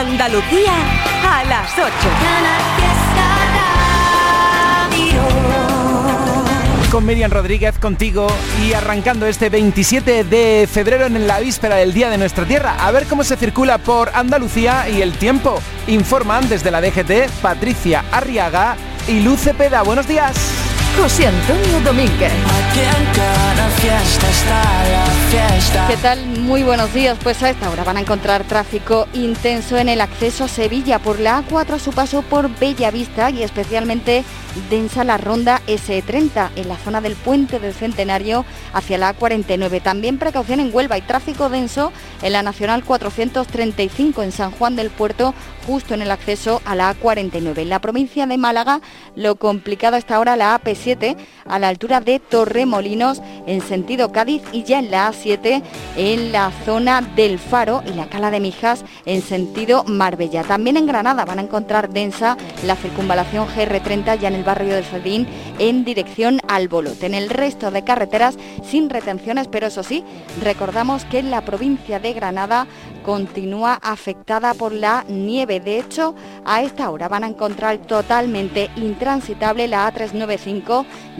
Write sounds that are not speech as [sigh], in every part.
Andalucía a las 8. Con Miriam Rodríguez contigo y arrancando este 27 de febrero en la víspera del Día de nuestra Tierra. A ver cómo se circula por Andalucía y el tiempo. Informan desde la DGT Patricia Arriaga y Luce Peda. Buenos días. José Antonio Domínguez. ¿Qué tal? Muy buenos días. Pues a esta hora van a encontrar tráfico intenso en el acceso a Sevilla por la A4 a su paso por Bellavista y especialmente densa la ronda S30 en la zona del puente del Centenario hacia la A49. También precaución en Huelva y tráfico denso en la Nacional 435 en San Juan del Puerto justo en el acceso a la A49. En la provincia de Málaga lo complicado está ahora la AP7 a la altura de Torremolinos en sentido Cádiz y ya en la A7 en la zona del Faro y la Cala de Mijas en sentido Marbella. También en Granada van a encontrar densa la circunvalación GR30 ya en el barrio del Cedín en dirección al Bolote. En el resto de carreteras sin retenciones, pero eso sí, recordamos que la provincia de Granada continúa afectada por la nieve. De hecho, a esta hora van a encontrar totalmente intransitable la A395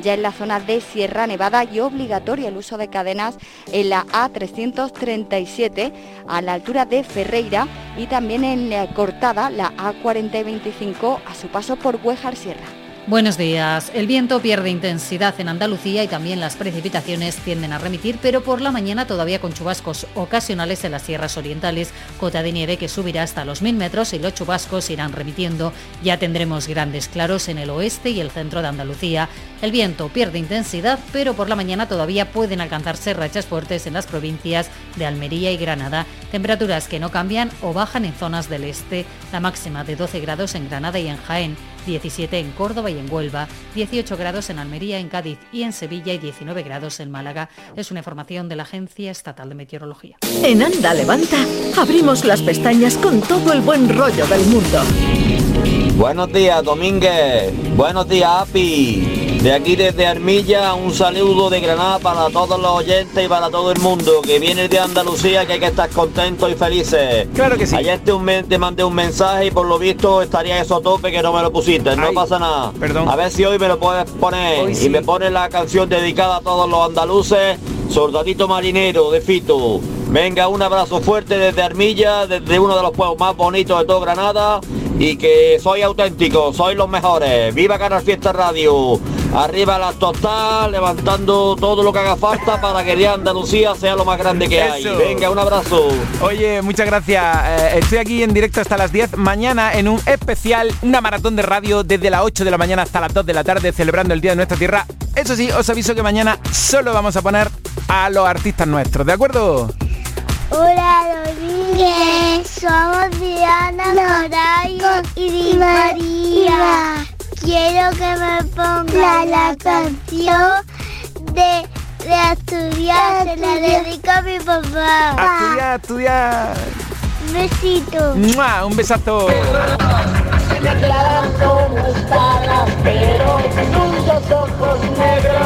ya en la zona de Sierra Nevada y obligatoria el uso de cadenas en la A337 a la altura de Ferreira y también en la cortada la A4025 a su paso por Huejar Sierra. Buenos días. El viento pierde intensidad en Andalucía y también las precipitaciones tienden a remitir, pero por la mañana todavía con chubascos ocasionales en las sierras orientales, cota de nieve que subirá hasta los 1000 metros y los chubascos irán remitiendo. Ya tendremos grandes claros en el oeste y el centro de Andalucía. El viento pierde intensidad, pero por la mañana todavía pueden alcanzarse rachas fuertes en las provincias de Almería y Granada. Temperaturas que no cambian o bajan en zonas del este, la máxima de 12 grados en Granada y en Jaén. 17 en Córdoba y en Huelva, 18 grados en Almería, en Cádiz y en Sevilla y 19 grados en Málaga. Es una información de la Agencia Estatal de Meteorología. En Anda Levanta abrimos las pestañas con todo el buen rollo del mundo. Buenos días, Domínguez. Buenos días, Api. De aquí desde Armilla, un saludo de Granada para todos los oyentes y para todo el mundo que viene de Andalucía, que hay que estar contentos y felices. Claro que sí. Ayer te, un, te mandé un mensaje y por lo visto estaría eso a tope que no me lo pusiste. No Ay, pasa nada. perdón. A ver si hoy me lo puedes poner. Hoy Y sí. me pones la canción dedicada a todos los andaluces, Soldadito Marinero de Fito. Venga, un abrazo fuerte desde Armilla, desde uno de los pueblos más bonitos de todo Granada. Y que soy auténtico, sois los mejores. ¡Viva Canal Fiesta Radio! Arriba la total, levantando todo lo que haga falta para que Andalucía sea lo más grande que hay. Eso. Venga, un abrazo. Oye, muchas gracias. Eh, estoy aquí en directo hasta las 10. Mañana en un especial, una maratón de radio desde las 8 de la mañana hasta las 2 de la tarde, celebrando el Día de nuestra Tierra. Eso sí, os aviso que mañana solo vamos a poner a los artistas nuestros, ¿de acuerdo? Hola Domínguez, somos Diana, Norayo y Di María. Quiero que me ponga la canción de, de Asturias, se la dedico a mi papá. Estudia, estudia. Un besito. ¡Mua! Un besazo.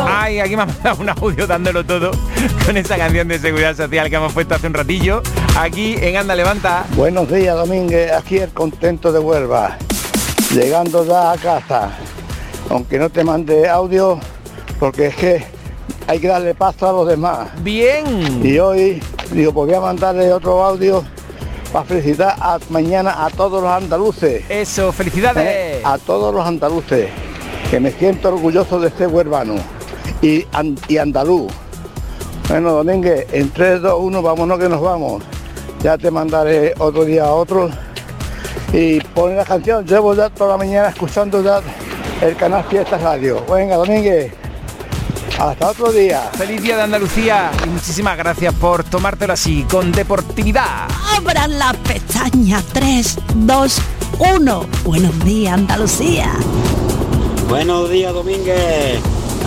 Ay, aquí me ha mandado un audio dándolo todo con esa canción de seguridad social que hemos puesto hace un ratillo. Aquí en Anda Levanta. Buenos días, Domínguez. Aquí el contento de Huelva. Llegando ya a casa. Aunque no te mande audio, porque es que hay que darle paso a los demás. Bien. Y hoy, digo, pues voy a mandarle otro audio para felicitar a, mañana a todos los andaluces. Eso, felicidades. ¿eh? A todos los andaluces. Que me siento orgulloso de este huervano. Y, an- y andaluz. Bueno, Domínguez, en 3, 2, 1, vámonos que nos vamos. Ya te mandaré otro día a otro. Y pon la canción. Llevo ya toda la mañana escuchando ya el canal Fiesta Radio. Venga, Domínguez. Hasta otro día. Feliz día de Andalucía y muchísimas gracias por tomártelo así, con deportividad. Abran las pestañas 3, 2, 1. Buenos días, Andalucía. Buenos días, Domínguez.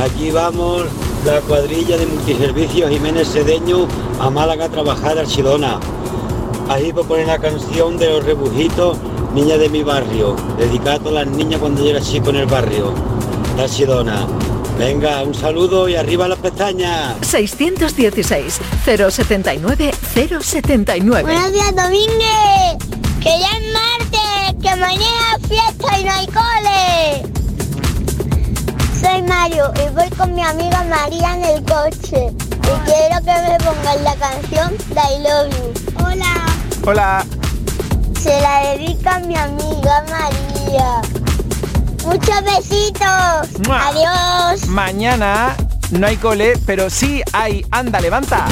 Aquí vamos, la cuadrilla de multiservicios Jiménez Cedeño a Málaga a trabajar a Chilona. Ahí por poner la canción de los rebujitos, Niña de mi barrio, dedicada a todas las niñas cuando yo era chico en el barrio, la. Venga, un saludo y arriba las pestañas. 616 079 079. Buenos días Domínguez. Que ya es martes, que mañana es fiesta y no hay cole. Soy Mario y voy con mi amiga María en el coche. Y quiero que me pongan la canción de I Love You. Hola. Hola. Se la dedica a mi amiga María. Muchos besitos. ¡Mua! Adiós. Mañana no hay cole, pero sí hay Anda, levanta.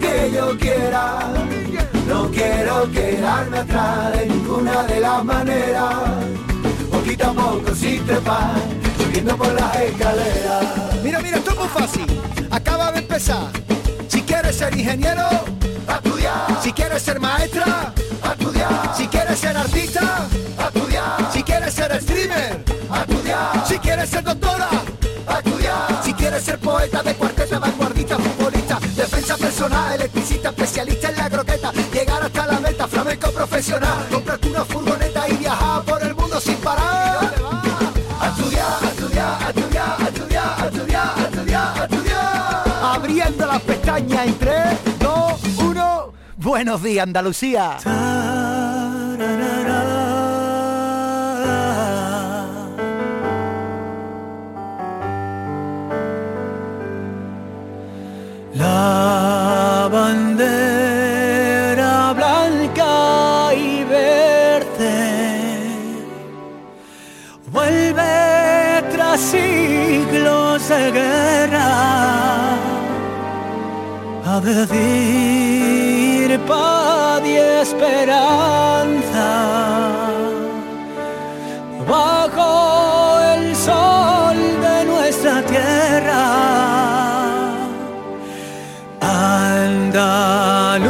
Que yo quiera. No quiero quedarme atrás de ninguna de las maneras. Poquito a poco sin trepar, subiendo por las escaleras. Mira, mira, esto es muy fácil. Acaba de empezar. Si quieres ser ingeniero, A estudiar, si quieres ser maestra, a estudiar, si quieres ser artista, a estudiar, si quieres ser streamer, a estudiar, si quieres ser doctora, a estudiar. si quieres ser poeta de cuarteta, vanguardista, personal, electricista, especialista en la croqueta, llegar hasta la meta, flamenco profesional, comprarte una furgoneta y viajar por el mundo sin parar. A estudiar, a estudiar, a estudiar, a estudiar, a estudiar, a estudiar. Abriendo las pestañas en 3, 2, 1. Buenos días, Andalucía. La bandera blanca y verde vuelve tras siglos de guerra a decir paz y esperanza bajo el sol de nuestra tierra. Andaluces,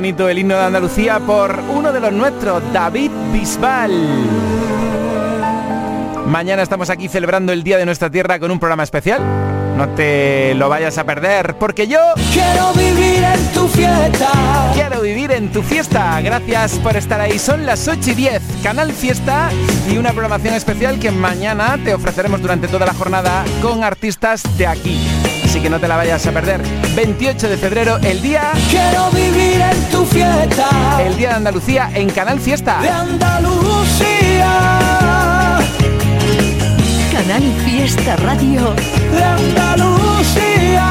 bonito el himno de Andalucía por uno de los nuestros, David Bisbal. Mañana estamos aquí celebrando el Día de nuestra Tierra con un programa especial. No te lo vayas a perder, porque yo Quiero vivir en tu fiesta. quiero vivir en tu fiesta. Gracias por estar ahí. Son las 8 y 10, Canal Fiesta y una programación especial que mañana te ofreceremos durante toda la jornada con artistas de aquí. Así que no te la vayas a perder. 28 de febrero, el día, Quiero vivir en tu fiesta. el día de Andalucía en Canal Fiesta. de Andalucía. Canal Fiesta Radio de Andalucía.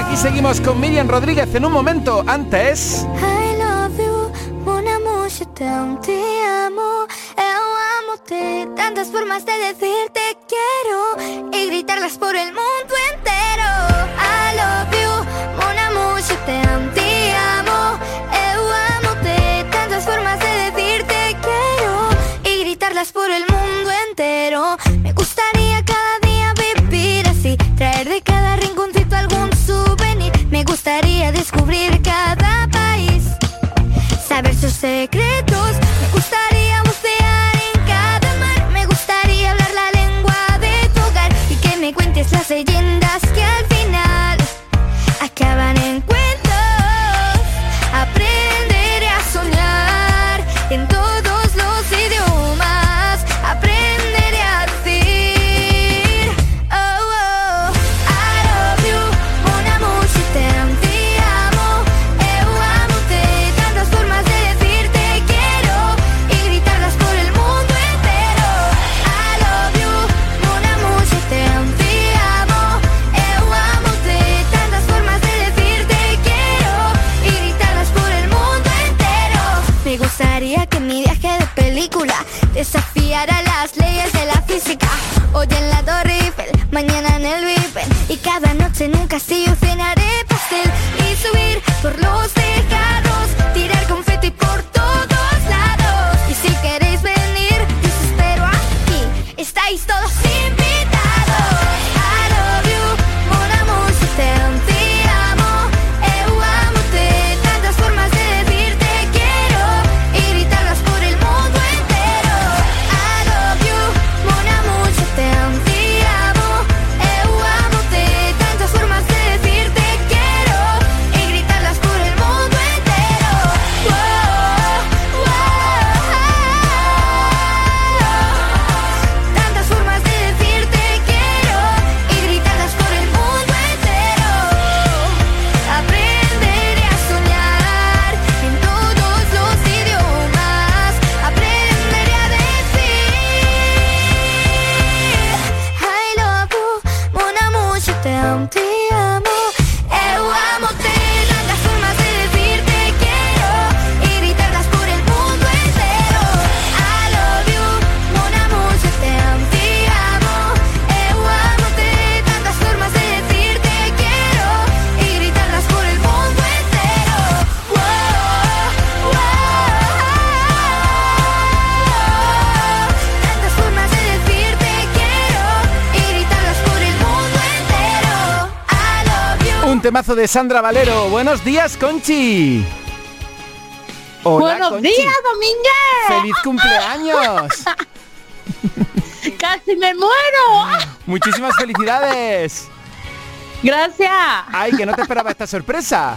Aquí seguimos con Miriam Rodríguez en un momento. Antes... I love you, mon amour, je t'aime, te amo. Tantas formas de decir te quiero y gritarlas por el mundo entero. I love you, mon amour, je t'aime, te amo. Eu amo-te, tantas formas de decir te quiero y gritarlas por el mundo entero. Me gustaría cada día vivir así, traer de cada rinconcito algún souvenir. Me gustaría descubrir cada país, saber sus secretos. Leyendas temazo de Sandra Valero. Buenos días, Conchi. Hola, Buenos Conchi. días, Domínguez. ¡Feliz cumpleaños! [laughs] Casi me muero. Muchísimas felicidades. Gracias. Ay, que no te esperaba esta sorpresa.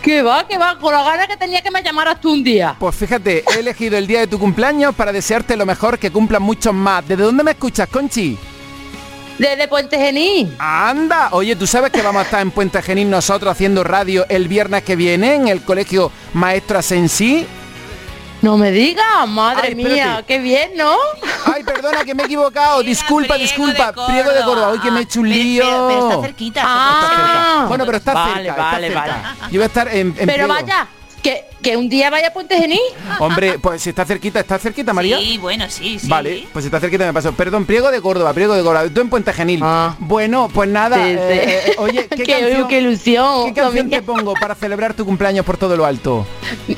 Que va, que va, con la gana que tenía que me llamaras tú un día. Pues fíjate, he elegido el día de tu cumpleaños para desearte lo mejor, que cumplan muchos más. ¿Desde dónde me escuchas, Conchi? Desde Puente Genil. Anda, oye, ¿tú sabes que vamos a estar en Puente Genil nosotros haciendo radio el viernes que viene en el colegio Maestro Asensí? No me digas, madre Ay, mía, qué bien, ¿no? Ay, perdona, que me he equivocado. [laughs] disculpa, disculpa. Priego de Córdoba. Hoy que me he hecho un lío. Pero, pero está cerquita. Está cerca. Bueno, pero está Vale, cerca. está vale, cerca. vale. Yo voy a estar en, en Pero Priego. vaya, que, que un día vaya a Puente Genil. Hombre, pues si está cerquita, ¿está cerquita, María? Sí, bueno, sí, sí. Vale, pues si está cerquita me paso. Perdón, Priego de Córdoba, Priego de Córdoba. Tú en Puente Genil. Bueno, pues nada. Ah. Sí, sí. eh, eh, oye, [laughs] ¿qué, Qué- canción, qué ilusión, ¿Qué canción te pongo para celebrar tu cumpleaños por todo lo alto?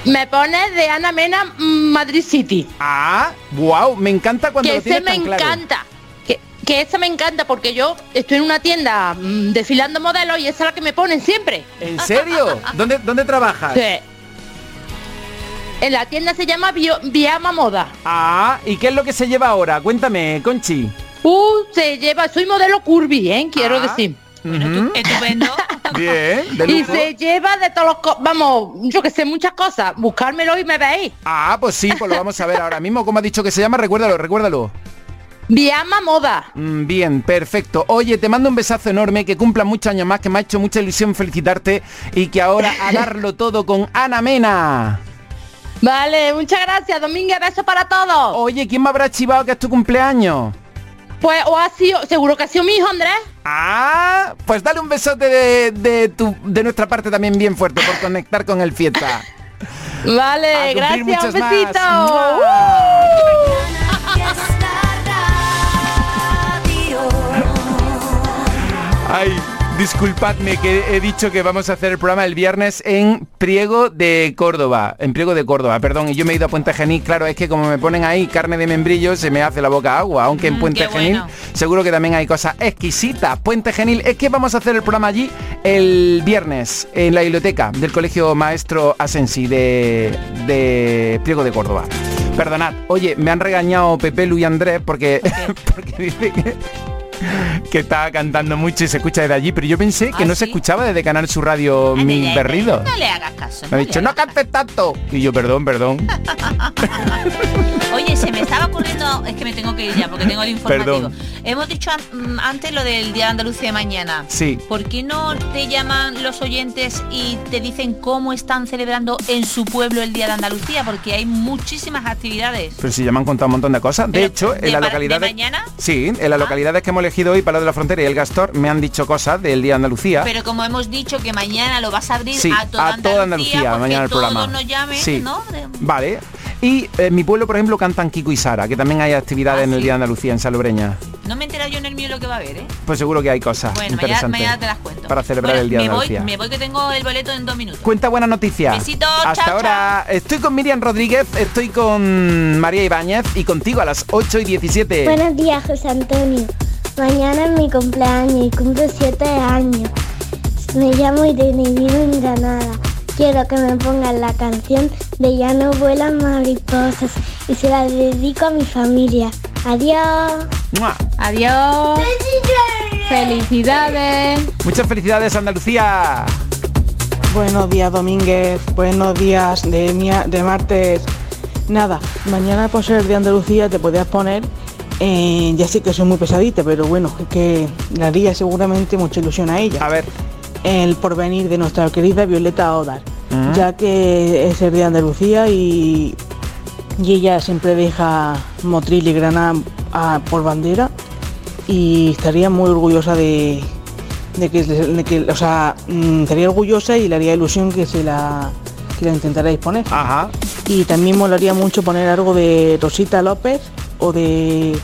Me pones de Ana Mena mm, Madrid City. Ah, wow, me encanta cuando que lo ese tienes me tan claro. encanta. Que, que ese me encanta porque yo estoy en una tienda mm, desfilando modelos y esa es la que me ponen siempre. ¿En serio? [laughs] ¿Dónde, dónde trabajas? Sí. En la tienda se llama Bio- Viama Moda. Ah, ¿y qué es lo que se lleva ahora? Cuéntame, Conchi. Uh, se lleva, soy modelo curvy, ¿eh? Quiero Ah. decir. Ujú. Estupendo. [laughs] Bien, de Y lujo. se lleva de todos los... co- Vamos, yo que sé, muchas cosas. Buscármelo y me veis. Ah, pues sí, pues lo vamos a ver ahora mismo. ¿Cómo ha dicho que se llama? Recuérdalo, recuérdalo. Viama Moda. Mm, Bien, perfecto. Oye, te mando un besazo enorme, que cumplan muchos años más, que me ha hecho mucha ilusión felicitarte y que ahora a darlo [laughs] todo con Ana Mena. Vale, muchas gracias, Domínguez, beso para todos. Oye, ¿quién me habrá chivado que es tu cumpleaños? Pues, o ha sido, seguro que ha sido mi hijo, Andrés. Ah, pues dale un besote de, de tu, de nuestra parte también bien fuerte por conectar con el fiesta. [laughs] Vale, gracias, un besito. Ay, disculpadme que he dicho que vamos a hacer el programa el viernes en Priego de Córdoba. En Priego de Córdoba, perdón. Y yo me he ido a Puente Genil. Claro, es que como me ponen ahí carne de membrillo, se me hace la boca agua. Aunque en Mm, Puente Genil bueno. seguro que también hay cosas exquisitas. Puente Genil, es que vamos a hacer el programa allí el viernes en la biblioteca del Colegio Maestro Asensi de, de Priego de Córdoba. Perdonad, oye, me han regañado Pepe, Lu y Andrés porque, [laughs] porque dice que, [laughs] que estaba cantando mucho y se escucha desde allí, pero yo pensé que ¿Ah, no se escuchaba desde Canal Sur Radio Mi Berrido. No le hagas caso. Me ha no dicho, no cantes tanto. Y yo, perdón, perdón. [laughs] Oye, se me estaba ocurriendo, es que me tengo que ir ya porque tengo el informativo. Perdón. Hemos dicho mm, antes lo del Día de Andalucía de mañana. Sí. ¿Por qué no te llaman los oyentes y te dicen cómo están celebrando en su pueblo el Día de Andalucía? Porque hay muchísimas actividades. Pero si ya me han contado un montón de cosas. De hecho, ¿de en la localidad de mañana? Ah. Sí, en las localidades que hemos elegido hoy, Palau de la Frontera y El Gastor, me han dicho cosas del Día de Andalucía. Pero como hemos dicho que mañana lo vas a abrir Sí, a toda a toda Andalucía, mañana el todos programa. nos llamen, Sí. ¿no? De- Vale. Y en mi pueblo, por ejemplo, cantan Kiko y Sara, que también hay actividades Ah, en el Día de Andalucía en Salobreña. No me he enterado yo en el mío lo que va a haber, ¿eh? Pues seguro que hay cosas Bueno, interesantes mañana te las cuento. para celebrar Bueno, el Día de me voy, Andalucía. me voy que tengo el boleto en dos minutos. Cuenta buena noticia. Besitos, Hasta chao, ahora estoy con Miriam Rodríguez, estoy con María Ibáñez y contigo a las 8 y 17. Buenos días, José Antonio. Mañana es mi cumpleaños y cumplo 7 años. Me llamo Irene y vivo en Granada. Quiero que me pongan la canción de Ya no vuelan mariposas y se la dedico a mi familia. Adiós. ¡Mua! Adiós. Felicidades. Muchas felicidades, Andalucía. Buenos días, Domínguez. Buenos días de, mia- de martes. Nada, mañana por ser de Andalucía te podías poner, eh, ya sé que soy muy pesadita, pero bueno, es que le haría seguramente mucha ilusión a ella. A ver. El porvenir de nuestra querida Violeta Odar, ya que es el de Andalucía y, y ella siempre deja Motril y Granada por bandera y estaría muy orgullosa de, de que, de que- o sea, mm, estaría orgullosa y le haría ilusión que se la, que la intentarais poner. Ajá. Y también molaría mucho poner algo de Rosita López o de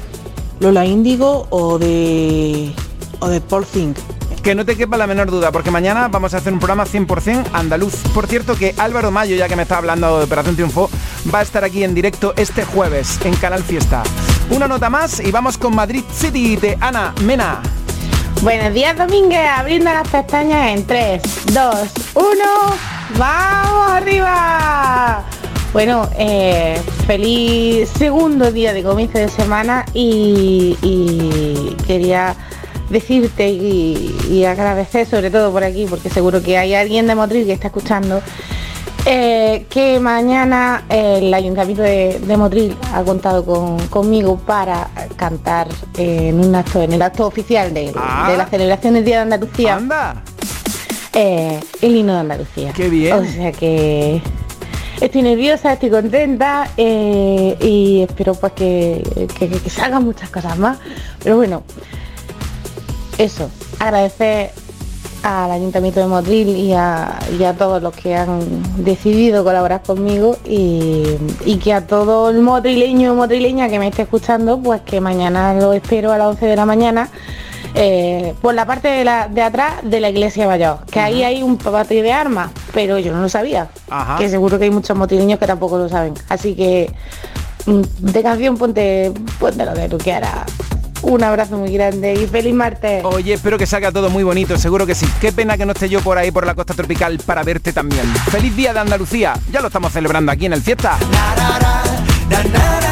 Lola Índigo o de o de Paul Zink. Que no te quepa la menor duda, porque mañana vamos a hacer un programa 100% andaluz. Por cierto que Álvaro Mayo, ya que me está hablando de Operación Triunfo, va a estar aquí en directo este jueves en Canal Fiesta. Una nota más y vamos con Madrid City de Ana Mena. Buenos días, Domínguez. Abriendo las pestañas en 3, 2, 1. ¡Vamos arriba! Bueno, eh, feliz segundo día de comienzo de semana y, y quería decirte y, y agradecer sobre todo por aquí, porque seguro que hay alguien de Motril que está escuchando, eh, que mañana el Ayuntamiento de, de Motril ha contado con- conmigo para cantar eh, en un acto, en el acto oficial de, Ah. de la celebración del Día de Andalucía. eh, el himno de Andalucía. Qué bien. O sea que estoy nerviosa, estoy contenta eh, y espero pues que, que, salgan muchas cosas más. Pero bueno, eso, agradecer al Ayuntamiento de Motril y a, a todos los que han decidido colaborar conmigo y, y que a todo el motrileño motrileña que me esté escuchando, pues que mañana lo espero a las 11 de la mañana eh, por la parte de, la, de atrás de la iglesia mayor, que ahí hay un patio de armas, pero yo no lo sabía, Ajá. que seguro que hay muchos motrileños que tampoco lo saben. Así que mm, de canción ponte, ponte lo que tú quieras. Un abrazo muy grande y feliz martes. Oye, espero que salga todo muy bonito, seguro que sí. Qué pena que no esté yo por ahí por la costa tropical para verte también. Feliz día de Andalucía. Ya lo estamos celebrando aquí en el fiesta. Abriendo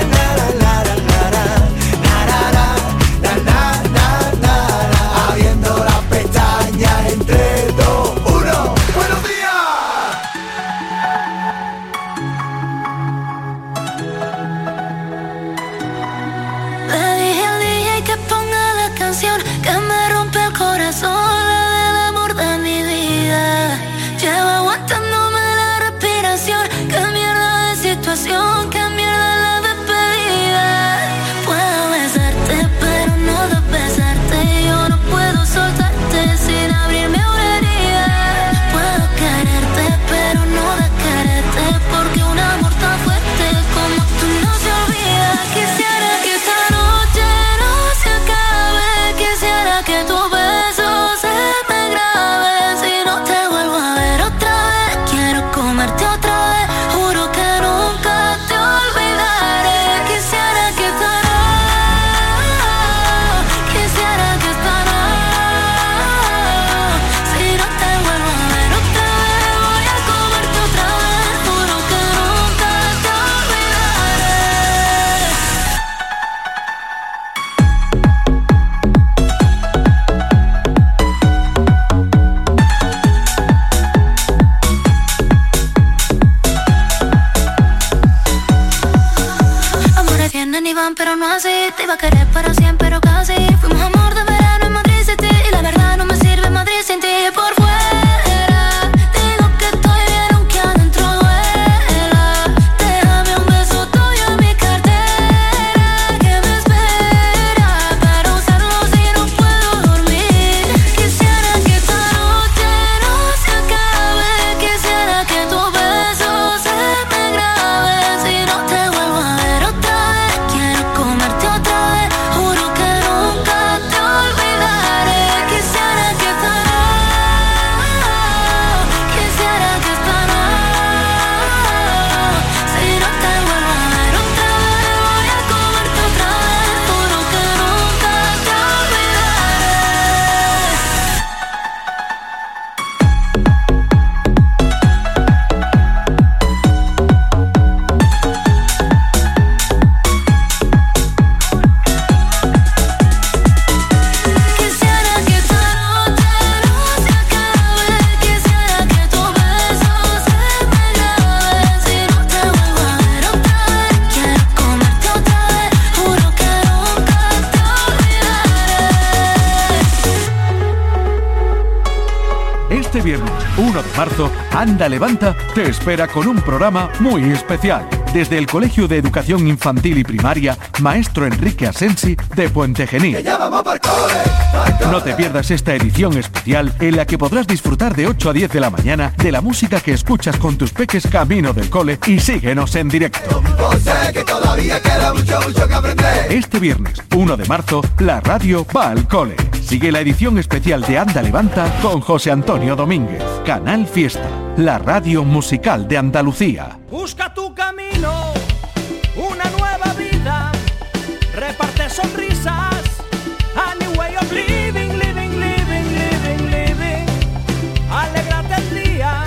Anda Levanta te espera con un programa muy especial. Desde el Colegio de Educación Infantil y Primaria, Maestro Enrique Asensi de Puente Genil. No te pierdas esta edición especial en la que podrás disfrutar de 8 a 10 de la mañana de la música que escuchas con tus peques camino del cole y síguenos en directo. Este viernes 1 de marzo, la radio va al cole. Sigue la edición especial de Anda Levanta con José Antonio Domínguez. Canal Fiesta, la radio musical de Andalucía. Busca tu camino, una nueva vida, reparte sonrisas, a new way of living, living, living, living, living. Alégrate el día,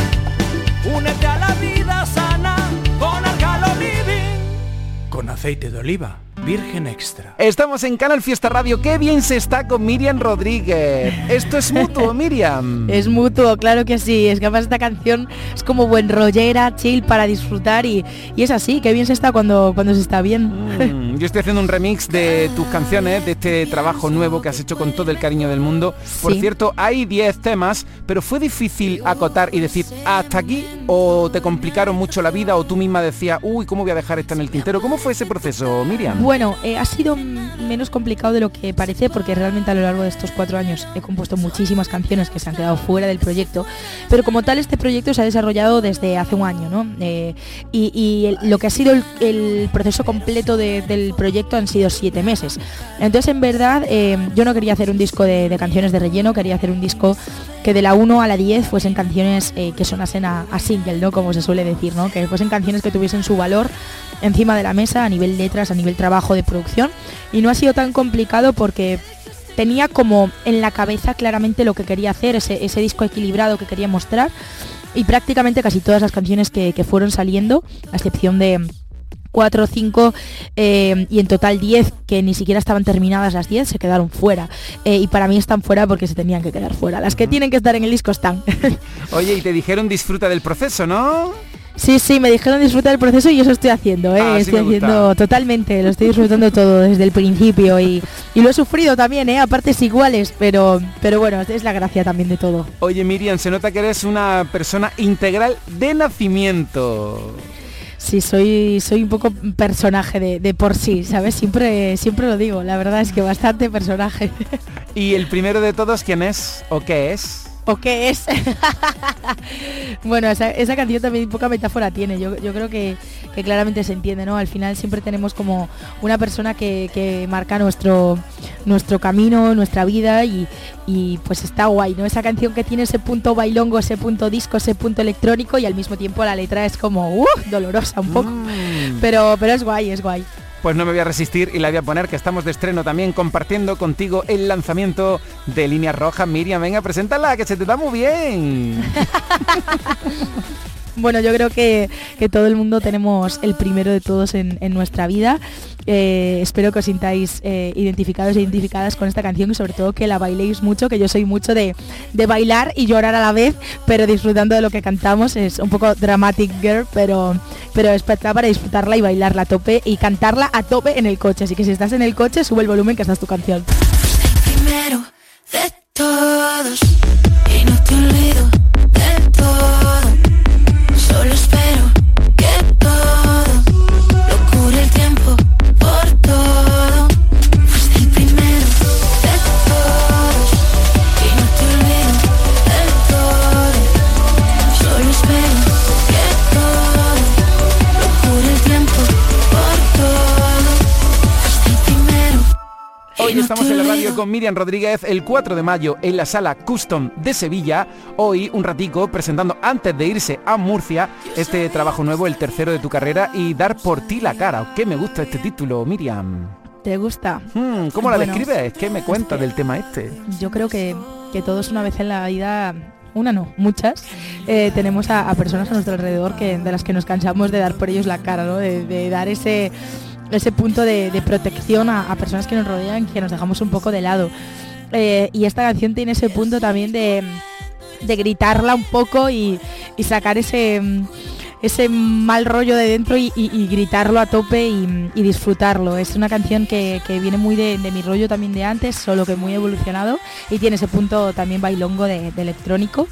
únete a la vida sana con Arcalo Living. Con aceite de oliva, virgen extra. Estamos en Canal Fiesta Radio. Qué bien se está con Miriam Rodríguez. Esto es mutuo, [laughs] Miriam. Es mutuo, claro que sí. Es que además esta canción es como buen rollera, chill para disfrutar y, y es así, qué bien se está cuando, cuando se está bien. Mm, Yo estoy haciendo un remix de tus canciones, de este trabajo nuevo que has hecho con todo el cariño del mundo. Por Sí. cierto, hay 10 temas, pero fue difícil acotar y decir hasta aquí o te complicaron mucho la vida o tú misma decías, uy, ¿cómo voy a dejar esta en el tintero? ¿Cómo fue ese proceso, Miriam? Bueno, eh, ha sido menos complicado de lo que parece porque realmente a lo largo de estos cuatro años he compuesto muchísimas canciones que se han quedado fuera del proyecto, pero como tal este proyecto se ha desarrollado desde hace un año, ¿no? Eh, y lo que ha sido el, proceso completo de- del proyecto han sido siete meses. Entonces, en verdad, eh, yo no quería hacer un disco de, canciones de relleno, quería hacer un disco que de la 1 a la 10 fuesen canciones que sonasen a, a single, ¿no? Como se suele decir, ¿no? Que fuesen canciones que tuviesen su valor encima de la mesa a nivel letras, a nivel trabajo de producción. Y no ha sido tan complicado porque tenía como en la cabeza claramente lo que quería hacer, ese, ese disco equilibrado que quería mostrar. Y prácticamente casi todas las canciones que, que fueron saliendo, a excepción de 4 o 5 y en total 10 que ni siquiera estaban terminadas las 10 se quedaron fuera Eh, y para mí están fuera porque se tenían que quedar fuera las que tienen que estar en el disco están [laughs] Oye, y te dijeron disfruta del proceso, ¿no? Sí, sí, me dijeron disfrutar del proceso y eso estoy haciendo, ¿eh? Ah, estoy haciendo totalmente, lo estoy disfrutando todo desde el principio y, y lo he sufrido también, ¿eh? a partes iguales, pero, pero bueno, es la gracia también de todo. Oye, Miriam, se nota que eres una persona integral de nacimiento. Sí, soy, soy un poco personaje de, de por sí, ¿sabes? Siempre, siempre lo digo, la verdad es que bastante personaje. [laughs] ¿Y el primero de todos quién es o qué es? ¿O qué es? [laughs] bueno, esa, esa canción también poca metáfora tiene. Yo, yo creo que, que claramente se entiende, ¿no? Al final siempre tenemos como una persona que, que marca nuestro, nuestro camino, nuestra vida y, y pues está guay, ¿no? Esa canción que tiene ese punto bailongo, ese punto disco, ese punto electrónico y al mismo tiempo la letra es como uh, dolorosa un poco. Pero, pero es guay, es guay. Pues no me voy a resistir y la voy a poner que estamos de estreno también compartiendo contigo el lanzamiento de Línea Roja. Miriam, venga, preséntala, que se te da muy bien. [laughs] Bueno, yo creo que, que todo el mundo tenemos el primero de todos en, en nuestra vida. Eh, espero que os sintáis eh, identificados e identificadas con esta canción y sobre todo que la bailéis mucho, que yo soy mucho de, de bailar y llorar a la vez, pero disfrutando de lo que cantamos. Es un poco dramatic girl, pero pero es para disfrutarla y bailarla a tope y cantarla a tope en el coche. Así que si estás en el coche, sube el volumen que esta es tu canción. Con Miriam Rodríguez el 4 de mayo en la sala Custom de Sevilla. Hoy un ratico presentando antes de irse a Murcia este trabajo nuevo, el tercero de tu carrera y dar por ti la cara. ¿Qué me gusta este título, Miriam? ¿Te gusta? Hmm, ¿Cómo la Bueno, describes? ¿Qué me cuentas del tema este? Yo creo que, que todos una vez en la vida, una no, muchas, eh, tenemos a, a personas a nuestro alrededor que, de las que nos cansamos de dar por ellos la cara, ¿no? de, de dar ese, ese punto de, protección a, personas que nos rodean, que nos dejamos un poco de lado. Eh, y esta canción tiene ese punto también de, gritarla un poco y, sacar ese, ese mal rollo de dentro y, gritarlo a tope y, disfrutarlo. Es una canción que, viene muy de, mi rollo también de antes, solo que muy evolucionado y tiene ese punto también bailongo de electrónico.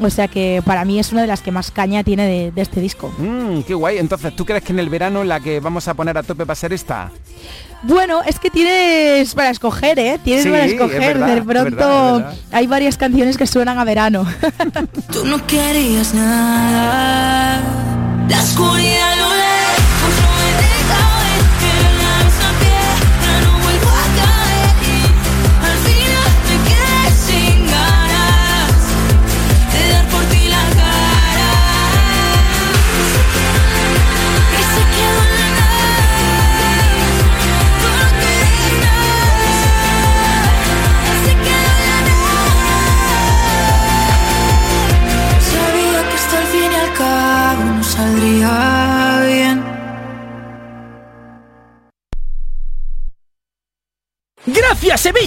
O sea que para mí es una de las que más caña tiene de, de este disco. Mm, qué guay. Entonces, ¿tú crees que en el verano la que vamos a poner a tope va a ser esta? Bueno, es que tienes para esescoger, ¿eh? Tienes Sí, para es escoger. verdad, de es pronto verdad, es verdad. hay varias canciones que suenan a verano. [laughs] Tú no querías nada. La oscuridad lo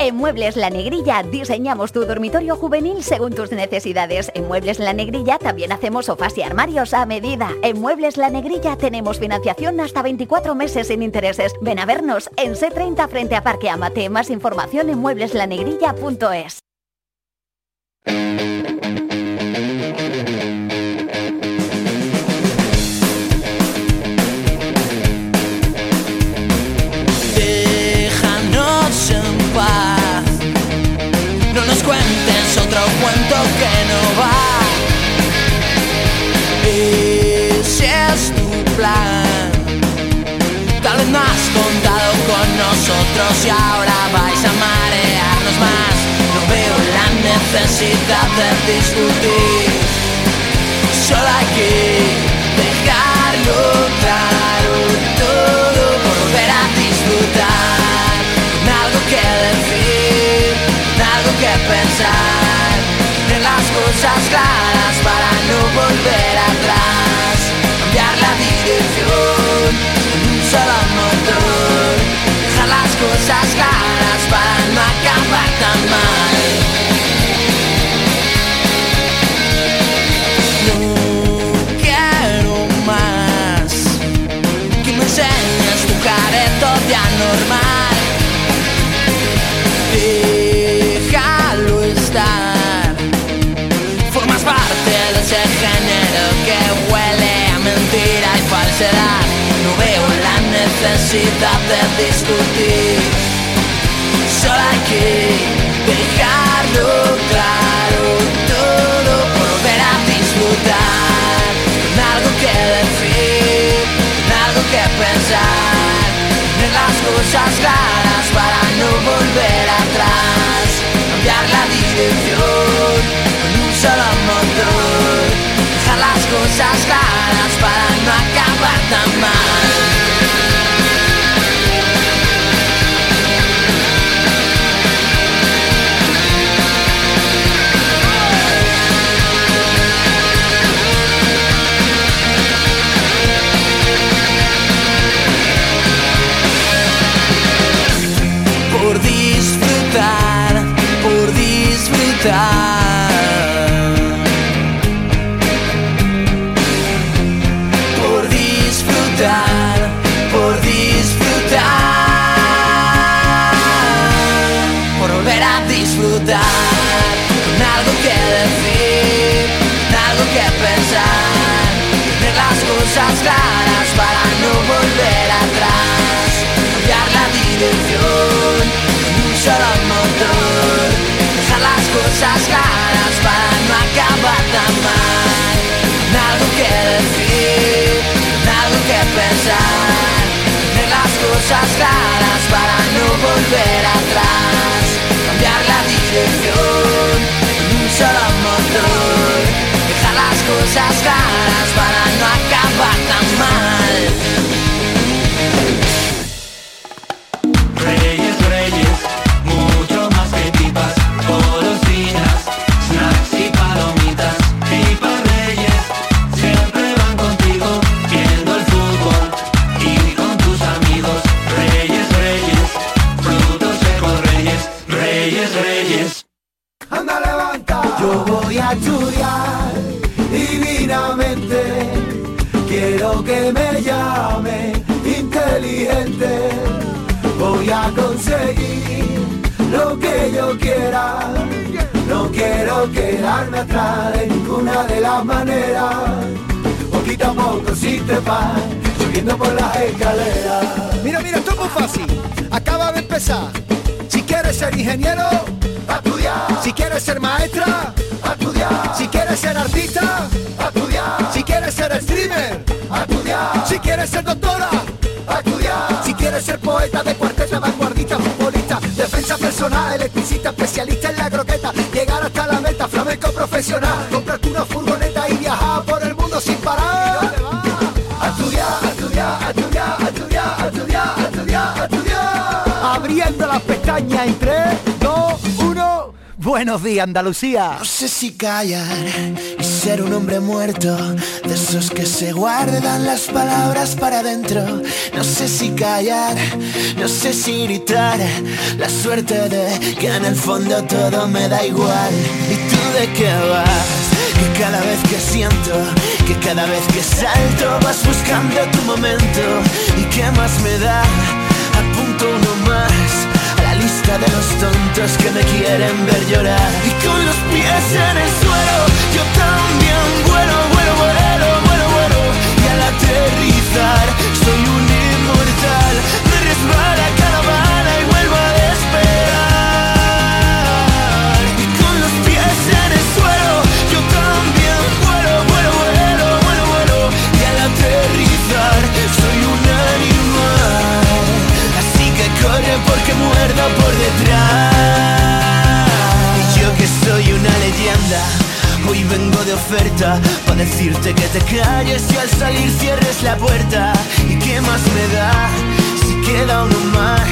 En Muebles La Negrilla diseñamos tu dormitorio juvenil según tus necesidades. En Muebles La Negrilla también hacemos sofás y armarios a medida. En Muebles La Negrilla tenemos financiación hasta 24 meses sin intereses. Ven a vernos en C30 frente a Parque Amate. Más información en muebleslanegrilla.es. No nos cuentes otro cuento que no va. Ese es tu plan. Tal vez no has contado con nosotros y ahora vais a marearnos más. No veo la necesidad de discutir. Pensar. En las cosas claras para no volver atrás. Cambiar la dirección en un solo motor. Dejar las cosas claras para no acabar tan mal. No veo la necesidad de discutir. Solo hay que dejarlo claro. Todo por volver a disfrutar. Algo que decir, algo que pensar. En las cosas claras para no volver atrás. Cambiar la dirección con un solo motor. Dejar las cosas claras para no acabar tan disfrutar. Con algo que decir, con algo que pensar. Tener las cosas claras para no volver atrás. Cambiar la dirección con un solo motor. Dejar las cosas claras para no acabar tan mal. Con algo que decir, con algo que pensar. Tener las cosas claras para no volver atrás. Con un solo motor. Dejar las cosas claras para no acabar tan subiendo por las escaleras. Mira, mira, esto es muy fácil. Acaba de empezar. Si quieres ser ingeniero, a estudiar. Si quieres ser maestra, a estudiar. Si quieres ser artista, a estudiar. Si quieres ser streamer, a estudiar. Si quieres ser doctora, a estudiar. Si quieres ser poeta de cuarteta, vanguardista, futbolista, defensa personal, electricista, especialista en la croqueta, llegar hasta la meta, flamenco profesional, comprarte una furgoneta Abriendo las pestañas en 3, 2, 1. Buenos días, Andalucía. No sé si callar y ser un hombre muerto, de esos que se guardan las palabras para adentro. No sé si callar, no sé si gritar, la suerte de que en el fondo todo me da igual. ¿Y tú de qué vas? Que cada vez que siento, que cada vez que salto vas buscando tu momento. ¿Y qué más me da? De los tontos que me quieren ver llorar. Y con los pies en el suelo, yo también vuelo, vuelo, vuelo, vuelo, vuelo. Y al aterrizar, soy un muerdo por detrás. Yo que soy una leyenda. Hoy vengo de oferta para decirte que te calles y al salir cierres la puerta. ¿Y qué más me da si queda uno más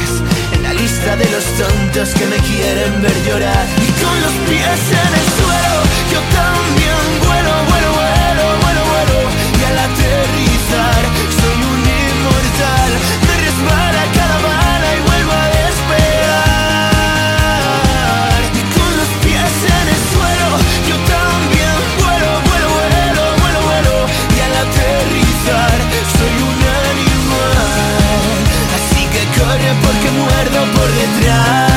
en la lista de los tontos que me quieren ver llorar? Y con los pies en el suelo, yo también vuelo, vuelo, vuelo, vuelo, vuelo. Y al aterrizar, porque muerdo por detrás.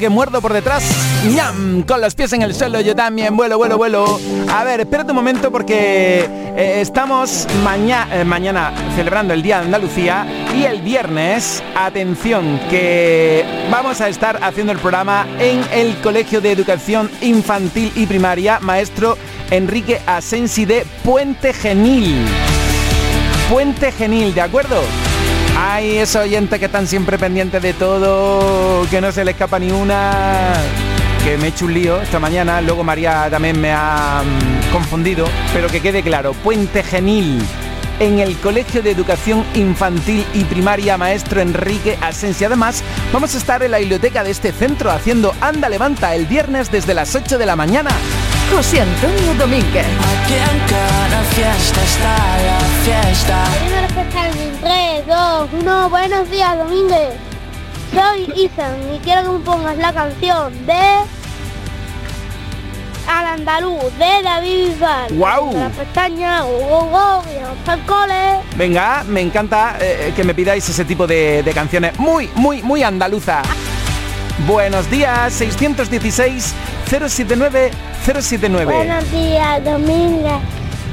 Que muerdo por detrás. Con los pies en el suelo, yo también vuelo, vuelo, vuelo. A ver, espérate un momento porque eh, estamos mañana, mañana celebrando el Día de Andalucía y el viernes, atención, que vamos a estar haciendo el programa en el Colegio de Educación Infantil y Primaria, maestro Enrique Asensi de Puente Genil. Puente Genil, ¿de acuerdo? Hay esos oyentes que están siempre pendientes de todo, que no se le escapa ni una, que me he hecho un lío esta mañana, luego María también me ha mm, confundido, pero que quede claro, Puente Genil, en el Colegio de Educación Infantil y Primaria Maestro Enrique Asensi. Además, vamos a estar en la biblioteca de este centro haciendo Anda Levanta el viernes desde las 8 de la mañana. José Antonio Domínguez. Aquí en cada fiesta está la fiesta. Primero que en 3, 2, 1, buenos días Domínguez. Soy Ethan y quiero que me pongas la canción de Al Andaluz de David Bisbal. ¡Guau! La pestaña, go, go, go, y vamos al cole. Venga, me encanta eh, que me pidáis ese tipo de, de canciones muy, muy, muy andaluza. Buenos días, 616 079 079. Buenos días Domínguez.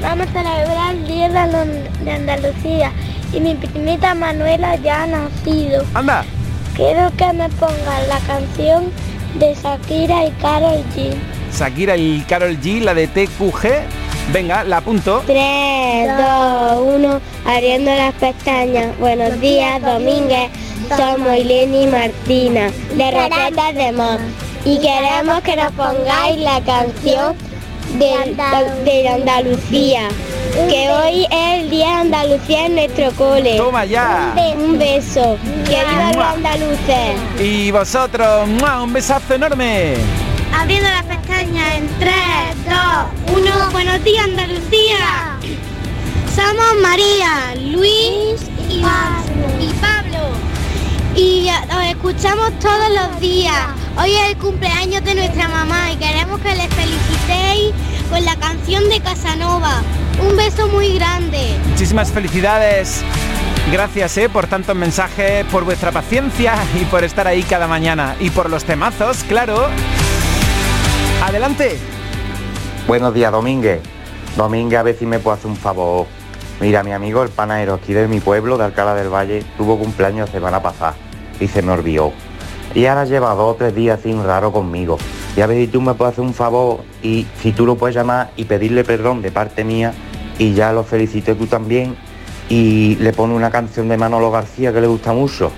Vamos a celebrar el Día de Andalucía y mi primita Manuela ya ha nacido. Anda. Quiero que me pongas la canción de Shakira y Karol G. Shakira y Carol G, la de TQG. Venga, la apunto. 3, 2, 1, abriendo las pestañas. Buenos días, Domínguez. Somos Ileni y Martina, de Roquetas de Mar. Y queremos que nos pongáis la canción de, de Andalucía. Que hoy es el día de Andalucía en nuestro cole. Toma ya. Un beso. Que viva los andaluces. Y vosotros, ¡mua! un besazo enorme. Abriendo las pestañas en 3, 2, 1. Buenos días, Andalucía. Somos María, Luis y, y Pablo. Y os escuchamos todos los días. Hoy es el cumpleaños de nuestra mamá y queremos que les felicitéis con la canción de Casanova. Un beso muy grande. Muchísimas felicidades. Gracias eh, por tantos mensajes, por vuestra paciencia y por estar ahí cada mañana. Y por los temazos, claro. Adelante. Buenos días, Domínguez. Domínguez, a ver si me puede hacer un favor. Mira, mi amigo el panadero aquí de mi pueblo, de Alcalá del Valle, tuvo cumpleaños semana pasada y se me olvidó. Y ahora lleva dos o tres días sin raro conmigo. Y a ver si tú me puedes hacer un favor y si tú lo puedes llamar y pedirle perdón de parte mía y ya lo felicité tú también y le pone una canción de Manolo García que le gusta mucho.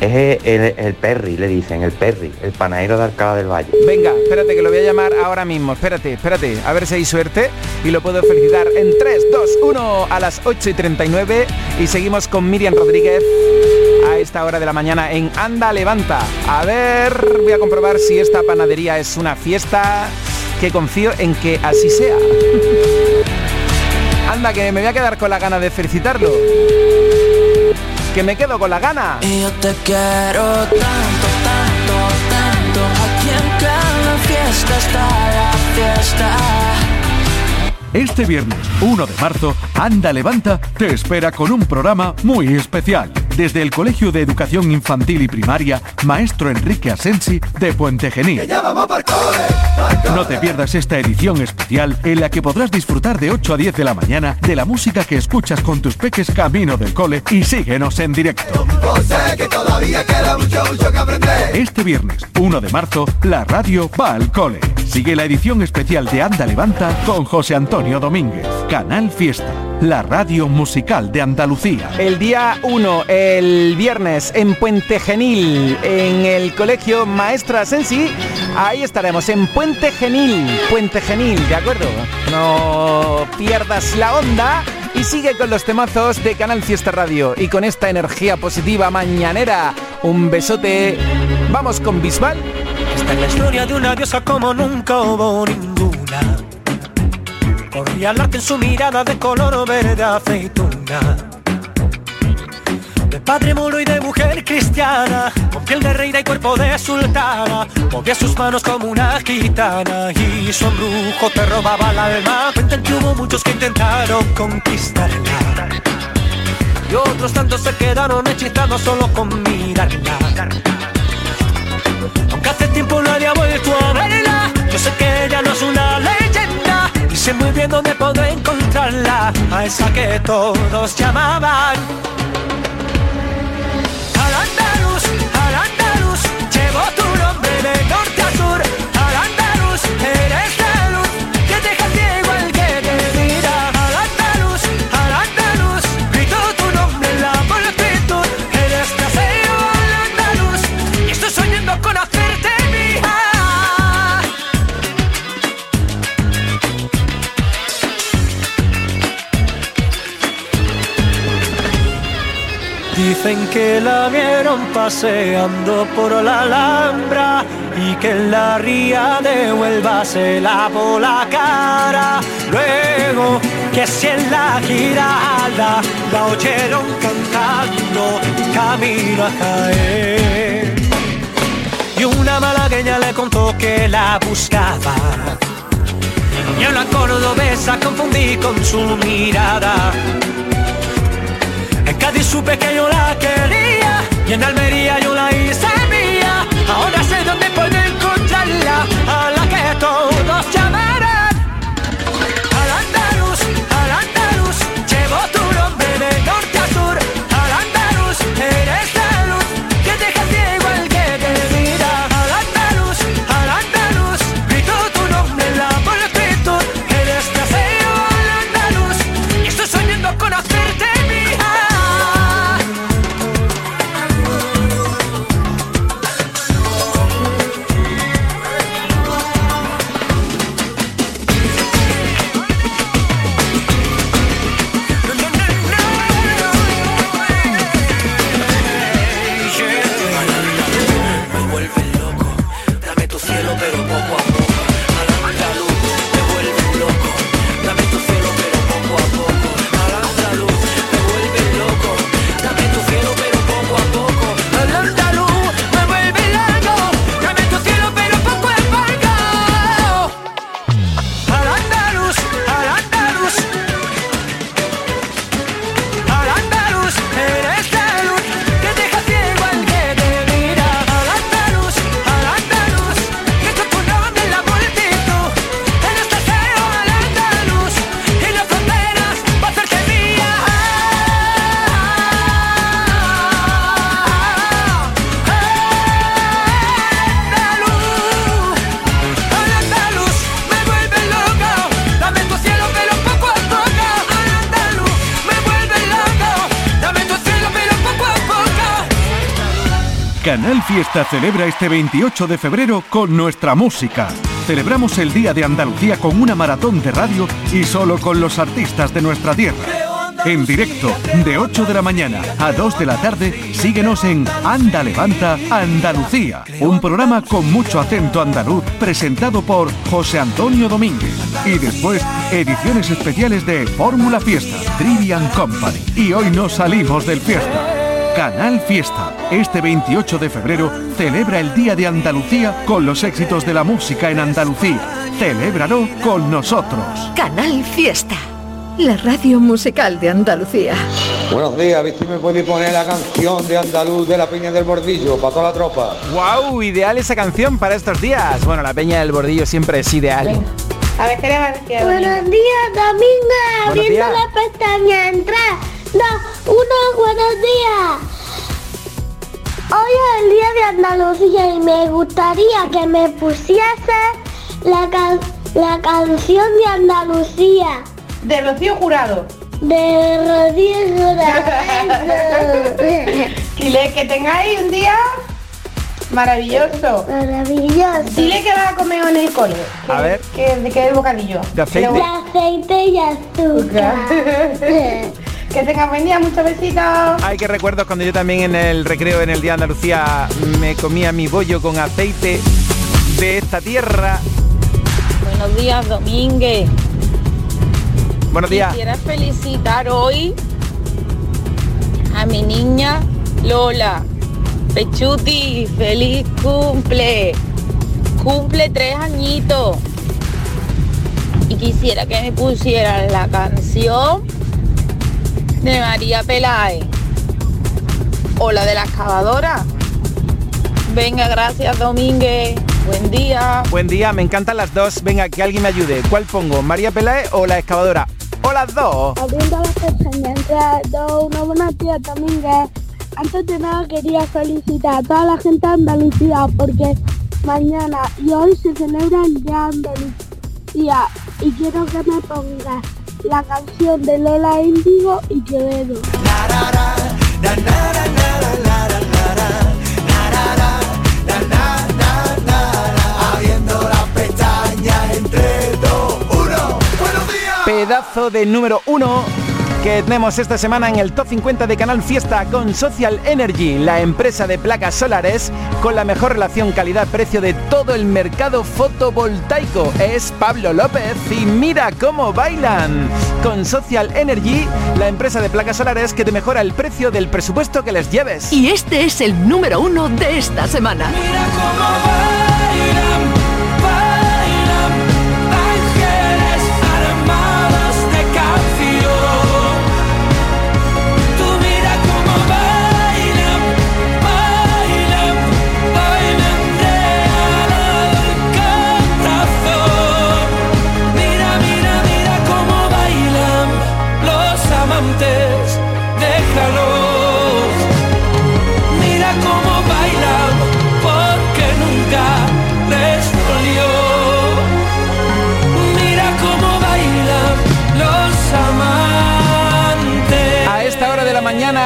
Es el, el Perry, le dicen, el Perry, el panadero de Alcalá del Valle. Venga, espérate que lo voy a llamar ahora mismo. Espérate, espérate. A ver si hay suerte y lo puedo felicitar en 3, 2, 1 a las 8 y 39. Y seguimos con Miriam Rodríguez a esta hora de la mañana en Anda Levanta. A ver, voy a comprobar si esta panadería es una fiesta que confío en que así sea. [laughs] Anda, que me voy a quedar con la gana de felicitarlo. Que me quedo con la gana. Y yo te quiero tanto, tanto, tanto. Aquí en cada fiesta está la fiesta. Este viernes 1 de marzo, Anda Levanta te espera con un programa muy especial. Desde el Colegio de Educación Infantil y Primaria, Maestro Enrique Asensi de Puente Genil. No te pierdas esta edición especial en la que podrás disfrutar de 8 a 10 de la mañana de la música que escuchas con tus peques camino del cole y síguenos en directo. Este viernes 1 de marzo, la radio va al cole. Sigue la edición especial de Anda Levanta con José Antonio Domínguez. Canal Fiesta, la radio musical de Andalucía. El día 1, el viernes, en Puente Genil, en el colegio Maestro Asensi, ahí estaremos, en Puente Genil, Puente Genil, ¿de acuerdo? No pierdas la onda y sigue con los temazos de Canal Fiesta Radio y con esta energía positiva mañanera. Un besote. Vamos con Bisbal. Esta es la historia de una diosa como nunca hubo ninguna. Corría en su mirada de color verde aceituna. De padre moro y de mujer cristiana, con piel de reina y cuerpo de sultana, movía sus manos como una gitana y su embrujo te robaba el alma. Cuentan que hubo muchos que intentaron conquistarla y otros tantos se quedaron hechizados solo con mirarla. Aunque hace tiempo nadie ha vuelto a verla, yo sé que ella no es una leyenda y sé muy bien dónde puedo encontrarla, a esa que todos llamaban. Al andaluz, llevo tu nombre de Dicen que la vieron paseando por la Alhambra y que en la ría de Huelva se lavó la cara. Luego que si en la girada la oyeron cantando camino a caer. Y una malagueña le contó que la buscaba. Y una cordobesa confundí con su mirada. En Cádiz supe que yo la quería y en Almería yo la hice mía. Ahora sé dónde puedo encontrarla, a la que todos Fiesta celebra este 28 de febrero con nuestra música. Celebramos el Día de Andalucía con una maratón de radio y solo con los artistas de nuestra tierra. En directo, de 8 de la mañana a 2 de la tarde, síguenos en Anda Levanta Andalucía, un programa con mucho acento andaluz presentado por José Antonio Domínguez. Y después, ediciones especiales de Fórmula Fiesta, Trivian Company. Y hoy nos salimos del fiesta. Canal Fiesta, este 28 de febrero, celebra el Día de Andalucía con los éxitos de la música en Andalucía. Celébralo con nosotros. Canal Fiesta, la radio musical de Andalucía. Buenos días, a ver si me puede poner la canción de Andaluz de la Peña del Bordillo para toda la tropa. ¡Wow! Ideal esa canción para estos días. Bueno, la Peña del Bordillo siempre es ideal. A ver, ¿qué le va a decir? Buenos días, Dominga. Buenos Abriendo días. la pestaña. Entrar. Dos, uno, buenos días. Hoy es el día de Andalucía y me gustaría que me pusiese la, can- la canción de Andalucía. De Rocío Jurado. De Rodrigo [laughs] Dile que tengáis un día maravilloso. Maravilloso. Dile que vas a comer en el cole. A ver. Que, de que el bocadillo. De aceite. De aceite y azúcar. Que tengas buen día, muchos besitos. Ay, qué recuerdos cuando yo también en el recreo en el Día de Andalucía me comía mi bollo con aceite de esta tierra. Buenos días, Domínguez. Buenos días. Quisiera felicitar hoy a mi niña Lola. Pechuti, feliz cumple. Cumple tres añitos. Y quisiera que me pusieran la canción de María Peláez. O la de la excavadora. Venga, gracias Domínguez. Buen día. Buen día, me encantan las dos. Venga, que alguien me ayude. ¿Cuál pongo? ¿María Pelae o la excavadora? O las dos. Abriendo las pestañas, entre dos, una buena tía Domínguez. Antes de nada quería felicitar a toda la gente de Andalucía porque mañana y hoy se celebran ya Andalucía y quiero que me pongas la canción de Lola Índigo y Quevedo. Abriendo las pestañas entre dos, uno. Pedazo de número uno que tenemos esta semana en el Top 50 de Canal Fiesta con Social Energy, la empresa de placas solares con la mejor relación calidad-precio de todo el mercado fotovoltaico. Es Pablo López y mira cómo bailan. Con Social Energy, la empresa de placas solares que te mejora el precio del presupuesto que les lleves. Y este es el número uno de esta semana. Ángeles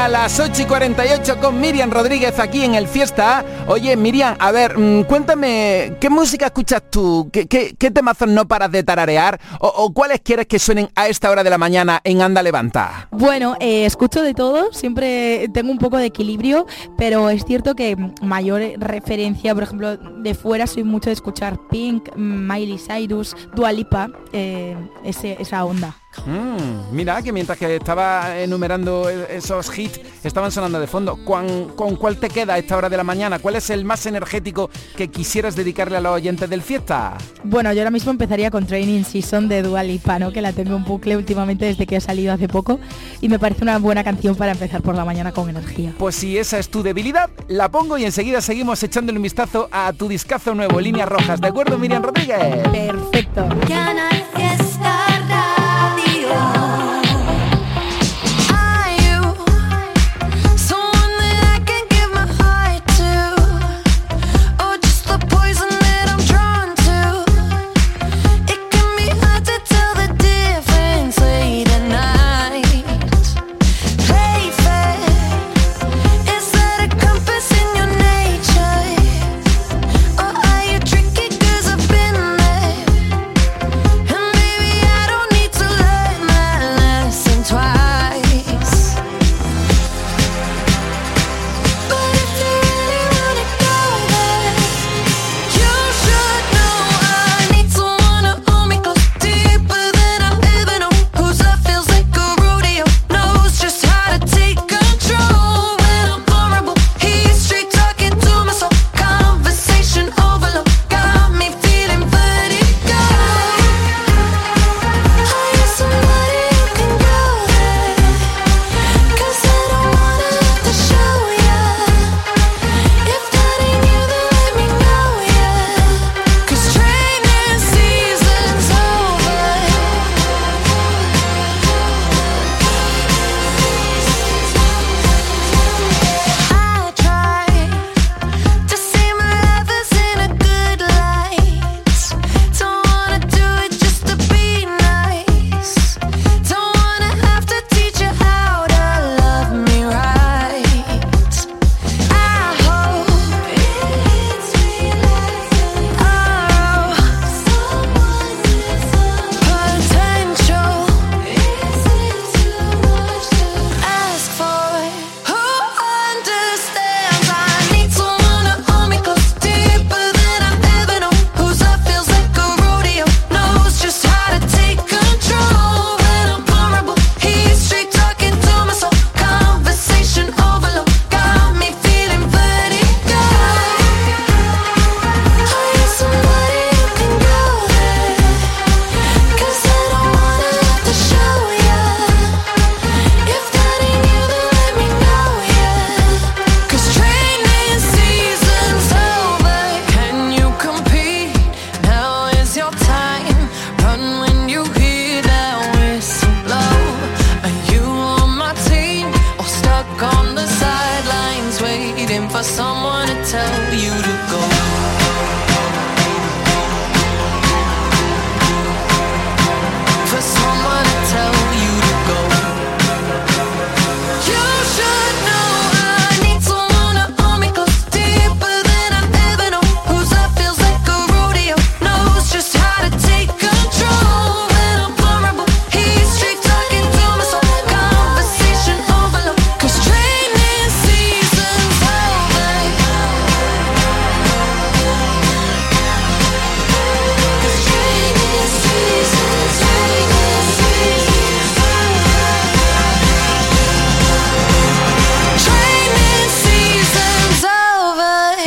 a las 8 y 48, con Miriam Rodríguez aquí en el Fiesta. Oye, Miriam, a ver, mm, cuéntame, ¿qué música escuchas tú? ¿Qué, qué, qué temazos no paras de tararear? O, o cuáles quieres que suenen a esta hora de la mañana en Anda Levanta? Bueno, eh, escucho de todo, siempre tengo un poco de equilibrio, pero es cierto que mayor referencia, por ejemplo, de fuera soy mucho de escuchar Pink, Miley Cyrus, Dua Lipa, eh, esa onda. Mm, mira, que mientras que estaba enumerando e- esos hits, estaban sonando de fondo. ¿Cuán- ¿Con cuál te queda a esta hora de la mañana? ¿Cuál es el más energético que quisieras dedicarle a los oyentes del Fiesta? Bueno, yo ahora mismo empezaría con Training Season de Dua Lipa, ¿no? que la tengo en bucle últimamente desde que ha salido hace poco y me parece una buena canción para empezar por la mañana con energía. Pues si esa es tu debilidad, la pongo y enseguida seguimos echándole un vistazo a tu discazo nuevo, Líneas Rojas. ¿De acuerdo, Miriam Rodríguez? Perfecto. Canal Fiesta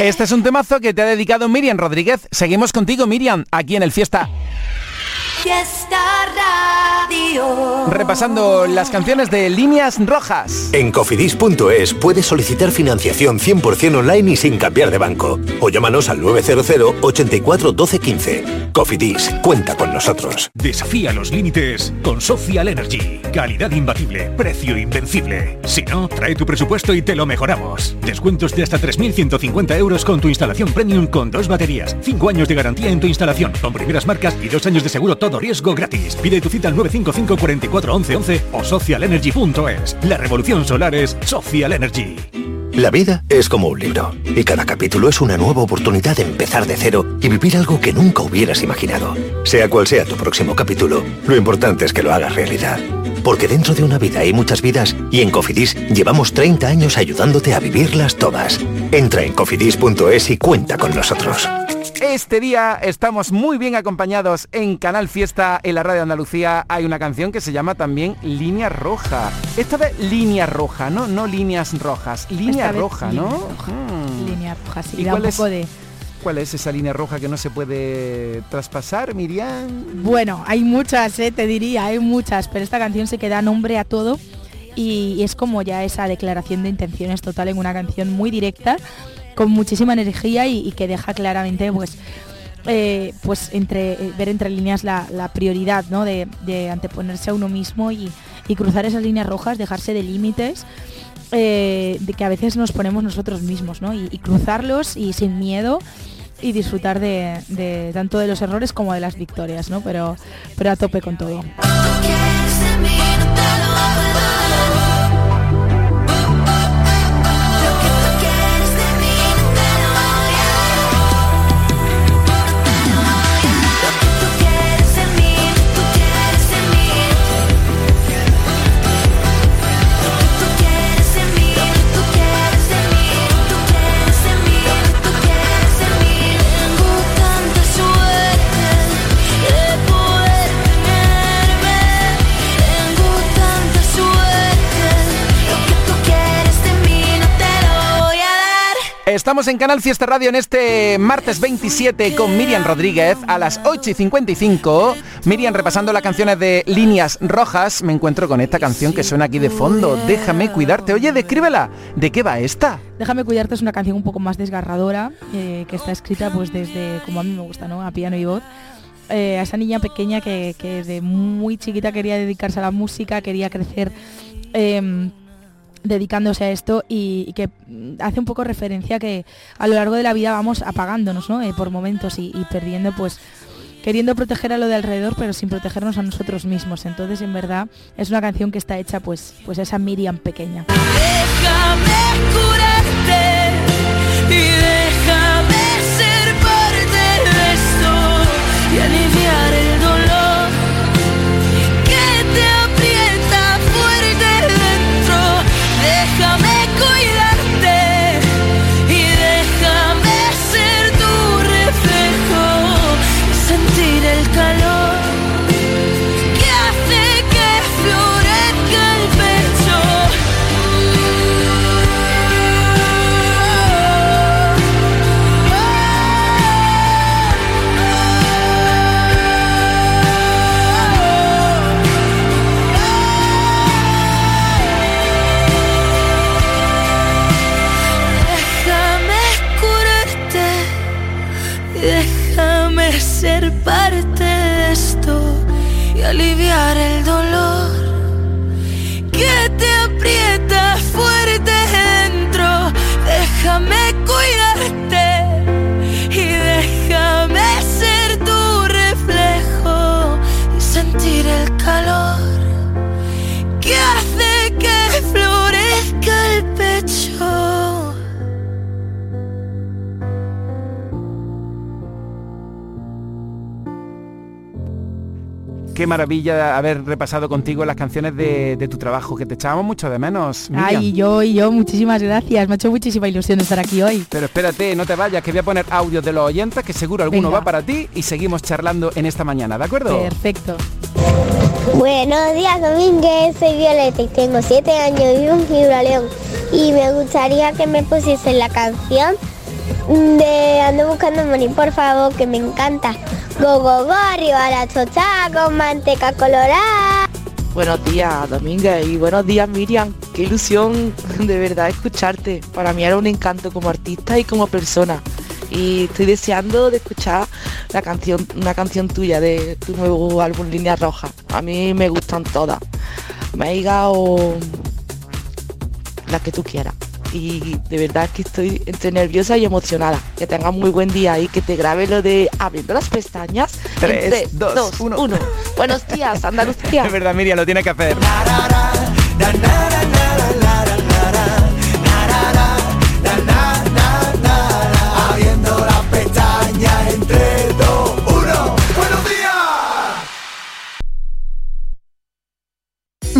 Este es un temazo que te ha dedicado Miriam Rodríguez. Seguimos contigo, Miriam, aquí en el Fiesta. Fiesta Radio. Repasando las canciones de Líneas Rojas. En cofidis.es puedes solicitar financiación 100% online y sin cambiar de banco. O llámanos al 900 84 12 15. Cofidis, cuenta con nosotros. Desafía los límites con Social Energy. Calidad imbatible, precio invencible. Si no, trae tu presupuesto y te lo mejoramos. Descuentos de hasta 3.150 euros con tu instalación premium con dos baterías. 5 años de garantía en tu instalación con primeras marcas y dos años de seguro todo riesgo gratis. Pide tu cita al 955 44 11 11 o socialenergy.es. La revolución solar es Social Energy. La vida es como un libro y cada capítulo es una nueva oportunidad de empezar de cero y vivir algo que nunca hubieras imaginado. Sea cual sea tu próximo capítulo, lo importante es que lo hagas realidad. Porque dentro de una vida hay muchas vidas y en Cofidis llevamos 30 años ayudándote a vivirlas todas. Entra en cofidis.es y cuenta con nosotros. Este día estamos muy bien acompañados en Canal Fiesta, en la Radio Andalucía. Hay una canción que se llama también Línea Roja. Esta vez Línea Roja, ¿no? No líneas rojas. Línea Esta roja, línea ¿no? roja. Mm. Línea roja, sí. ¿Y da cuál un es? poco de... ¿Cuál es esa línea roja que no se puede traspasar, Miriam? Bueno, hay muchas, eh, te diría, hay muchas, pero esta canción se que da nombre a todo y, y es como ya esa declaración de intenciones total en una canción muy directa, con muchísima energía y, que deja claramente pues eh, pues eh, ver entre líneas la, prioridad ¿no? de, anteponerse a uno mismo y, cruzar esas líneas rojas, dejarse de límites. eh, que a veces nos ponemos nosotros mismos ¿no? y, cruzarlos y sin miedo y disfrutar de tanto de los errores como de las victorias, ¿no? Pero, pero a tope con todo. Estamos en Canal Fiesta Radio en este martes 27 con Miriam Rodríguez a las 8 y 55. Miriam repasando las canciones de Líneas Rojas. Me encuentro con esta canción que suena aquí de fondo. Déjame cuidarte. Oye, descríbela. ¿De qué va esta? Déjame cuidarte es una canción un poco más desgarradora, eh, que está escrita pues desde, como a mí me gusta, ¿no? A piano y voz. Eh, a esa niña pequeña que, que desde muy chiquita quería dedicarse a la música, quería crecer em, dedicándose a esto y, que hace un poco referencia que a lo largo de la vida vamos apagándonos, ¿no? Eh, por momentos y, perdiendo pues queriendo proteger a lo de alrededor pero sin protegernos a nosotros mismos. Entonces en verdad es una canción que está hecha pues, pues esa Miriam pequeña. Déjame curarte ser parte de esto maravilla haber repasado contigo las canciones de, de tu trabajo, que te echábamos mucho de menos. Miriam. Ay, y yo y yo, muchísimas gracias. Me ha hecho muchísima ilusión estar aquí hoy. Pero espérate, no te vayas, que voy a poner audios de los oyentes, que seguro alguno Venga. va para ti y seguimos charlando en esta mañana, ¿de acuerdo? Perfecto. Buenos días, Domínguez. Soy Violeta y tengo 7 años y en Gibraleón. Y me gustaría que me pusiesen la canción de Ando buscando morir, por favor, que me encanta. Go, go, go, arriba la chocha con manteca colorada. Buenos días, Domínguez, y buenos días, Miriam. Qué ilusión de verdad escucharte. Para mí era un encanto como artista y como persona. Y estoy deseando de escuchar la canción, una canción tuya de tu nuevo álbum Línea Roja. A mí me gustan todas. Meiga o la que tú quieras. Y de verdad que estoy entre nerviosa y emocionada. Que tengas muy buen día y que te grabe lo de abriendo las pestañas. en Tres, tres, dos, dos, uno. uno. Buenos días, [laughs] Andalucía. Es verdad, Miriam, lo tiene que hacer.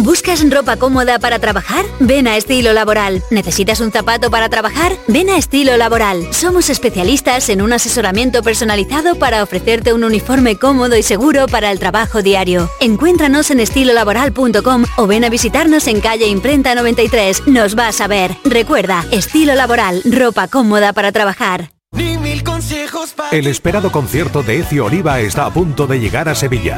¿Buscas ropa cómoda para trabajar? Ven a Estilo Laboral. ¿Necesitas un zapato para trabajar? Ven a Estilo Laboral. Somos especialistas en un asesoramiento personalizado para ofrecerte un uniforme cómodo y seguro para el trabajo diario. Encuéntranos en estilolaboral.com o ven a visitarnos en calle Imprenta 93. Nos vas a ver. Recuerda, Estilo Laboral, ropa cómoda para trabajar. Ni mil consejos para El esperado concierto de Ecio Oliva está a punto de llegar a Sevilla.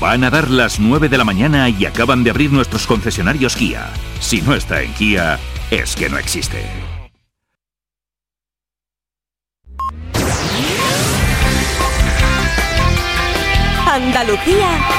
Van a dar las 9 de la mañana y acaban de abrir nuestros concesionarios Kia. Si no está en Kia, es que no existe. Andalucía